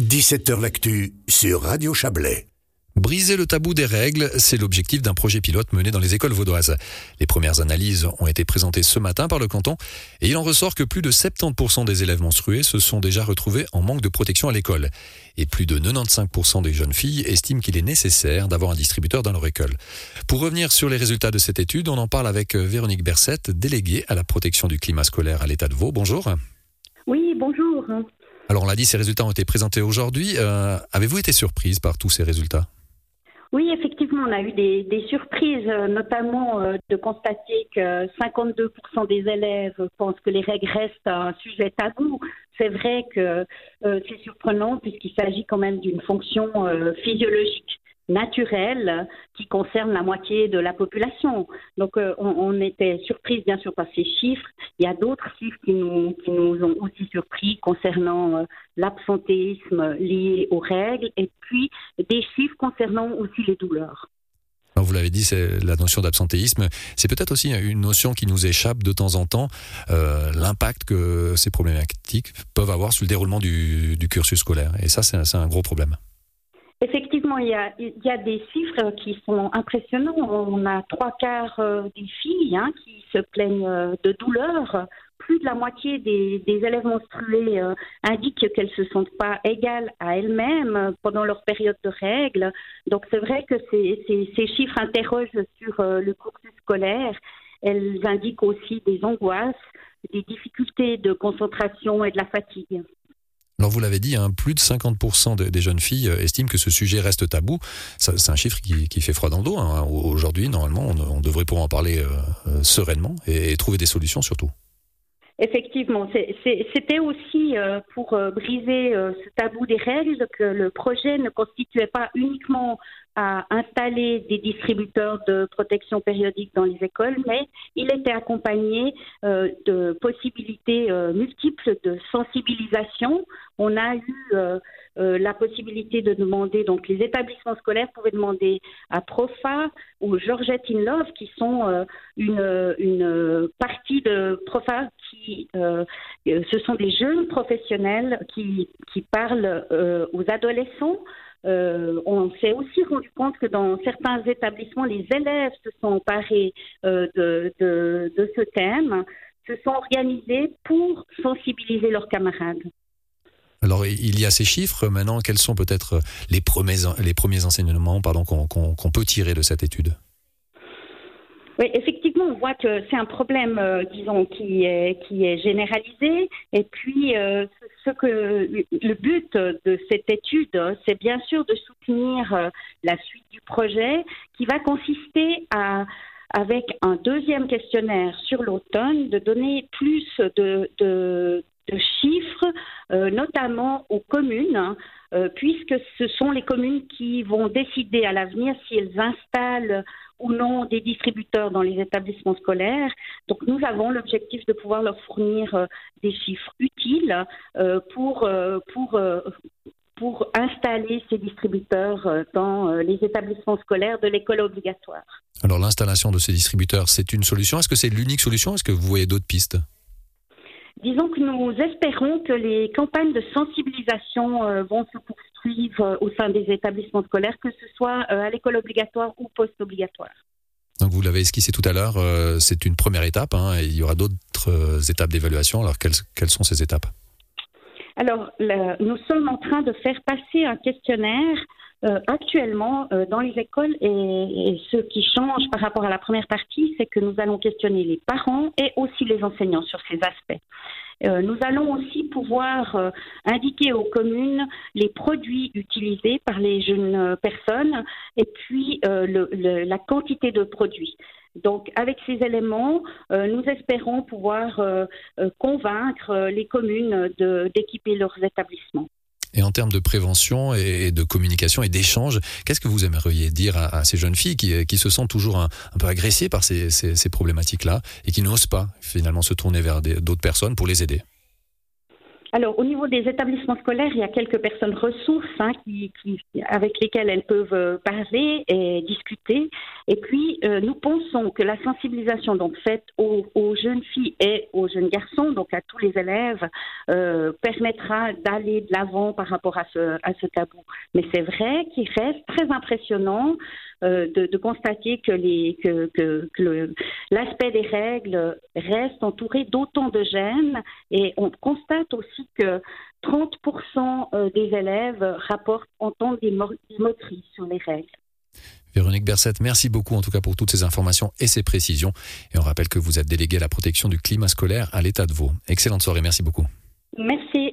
17h L'actu sur Radio Chablais. Briser le tabou des règles, c'est l'objectif d'un projet pilote mené dans les écoles vaudoises. Les premières analyses ont été présentées ce matin par le canton et il en ressort que plus de 70% des élèves menstrués se sont déjà retrouvés en manque de protection à l'école. Et plus de 95% des jeunes filles estiment qu'il est nécessaire d'avoir un distributeur dans leur école. Pour revenir sur les résultats de cette étude, on en parle avec Véronique Bersette, déléguée à la protection du climat scolaire à l'État de Vaud. Bonjour. Oui, bonjour. Alors on l'a dit, ces résultats ont été présentés aujourd'hui. Euh, avez-vous été surprise par tous ces résultats? Oui, effectivement, on a eu des, surprises, euh, notamment euh, de constater que 52% des élèves pensent que les règles restent un sujet tabou. C'est vrai que c'est surprenant puisqu'il s'agit quand même d'une fonction physiologique naturel qui concerne la moitié de la population. Donc euh, on, était surprise bien sûr par ces chiffres. Il y a d'autres chiffres qui nous, qui nous ont aussi surpris concernant euh, l'absentéisme lié aux règles et puis des chiffres concernant aussi les douleurs. vous l'avez dit, c'est la notion d'absentéisme. C'est peut-être aussi une notion qui nous échappe de temps en temps, euh, l'impact que ces problématiques peuvent avoir sur le déroulement du, du cursus scolaire. Et ça, c'est un gros problème. Effectivement, il y, a, des chiffres qui sont impressionnants. On a trois quarts euh, des filles hein, qui se plaignent euh, de douleurs. Plus de la moitié des, élèves menstrués euh, indiquent qu'elles ne se sentent pas égales à elles-mêmes pendant leur période de règles. Donc c'est vrai que ces, chiffres interrogent sur le cursus scolaire. Elles indiquent aussi des angoisses, des difficultés de concentration et de la fatigue. Alors vous l'avez dit, hein, plus de 50% des jeunes filles euh, estiment que ce sujet reste tabou. C'est un chiffre qui, fait froid dans le dos. Hein. Aujourd'hui, normalement, on, devrait pouvoir en parler euh, euh, sereinement et, trouver des solutions surtout. Effectivement, c'était aussi pour briser ce tabou des règles que le projet ne constituait pas uniquement à installer des distributeurs de protection périodique dans les écoles, mais il était accompagné euh, de possibilités euh, multiples de sensibilisation. On a eu euh, la possibilité de demander, donc les établissements scolaires pouvaient demander à Profa ou Georgette in Love, qui sont une, une, partie de Profa qui, ce sont des jeunes professionnels qui, qui parlent aux adolescents euh, on s'est aussi rendu compte que dans certains établissements, les élèves se sont emparés euh, de, ce thème, se sont organisés pour sensibiliser leurs camarades. Alors, il y a ces chiffres. Maintenant, quels sont peut-être les premiers, les premiers enseignements qu'on peut tirer de cette étude? Oui, effectivement, on voit que c'est un problème, euh, disons, qui est, qui est généralisé. Et puis, euh, le but de cette étude, c'est bien sûr de soutenir euh, la suite du projet, qui va consister à avec un deuxième questionnaire sur l'automne, de donner plus de, de chiffres, notamment aux communes, puisque ce sont les communes qui vont décider à l'avenir si elles installent ou non des distributeurs dans les établissements scolaires. Donc nous avons l'objectif de pouvoir leur fournir euh, des chiffres utiles euh, pour, euh, pour, pour installer ces distributeurs dans les établissements scolaires de l'école obligatoire. Alors l'installation de ces distributeurs, c'est une solution? Est-ce que c'est l'unique solution? Est-ce que vous voyez d'autres pistes? Disons que nous espérons que les campagnes de sensibilisation vont se poursuivre euh, au sein des établissements scolaires, que ce soit euh, à l'école obligatoire ou post-obligatoire. Donc vous l'avez esquissé tout à l'heure, euh, c'est une première étape hein, et il y aura d'autres étapes d'évaluation. Alors quelles, quelles, sont ces étapes? Alors nous sommes en train de faire passer un questionnaire actuellement dans les écoles et, ce qui change par rapport à la première partie, c'est que nous allons questionner les parents et aussi les enseignants sur ces aspects. Euh, nous allons aussi pouvoir euh, indiquer aux communes les produits utilisés par les jeunes euh, personnes et puis la quantité de produits. Donc, avec ces éléments, nous espérons pouvoir convaincre les communes d'équiper leurs établissements. Et en termes de prévention et de communication et d'échange, qu'est-ce que vous aimeriez dire à, ces jeunes filles qui, qui se sentent toujours un, peu agressées par ces, ces, problématiques-là et qui n'osent pas finalement se tourner vers d'autres personnes pour les aider? Alors, au niveau des établissements scolaires, il y a quelques personnes ressources hein, qui, avec lesquelles elles peuvent euh, parler et discuter. Et puis, euh, nous pensons que la sensibilisation donc faite aux, jeunes filles et aux jeunes garçons, donc à tous les élèves, euh, permettra d'aller de l'avant par rapport à ce, à ce tabou. Mais c'est vrai qu'il reste très impressionnant euh, de, constater que les que, que, l'aspect des règles reste entouré d'autant de gènes et on constate aussi que 30% euh, des élèves rapportent entendre des, des motrices sur les règles. Véronique Bersette, merci beaucoup en tout cas pour toutes ces informations et ces précisions. Et on rappelle que vous êtes déléguée à la protection du climat scolaire à l'État de Vaud. Excellente soirée, merci beaucoup. Merci.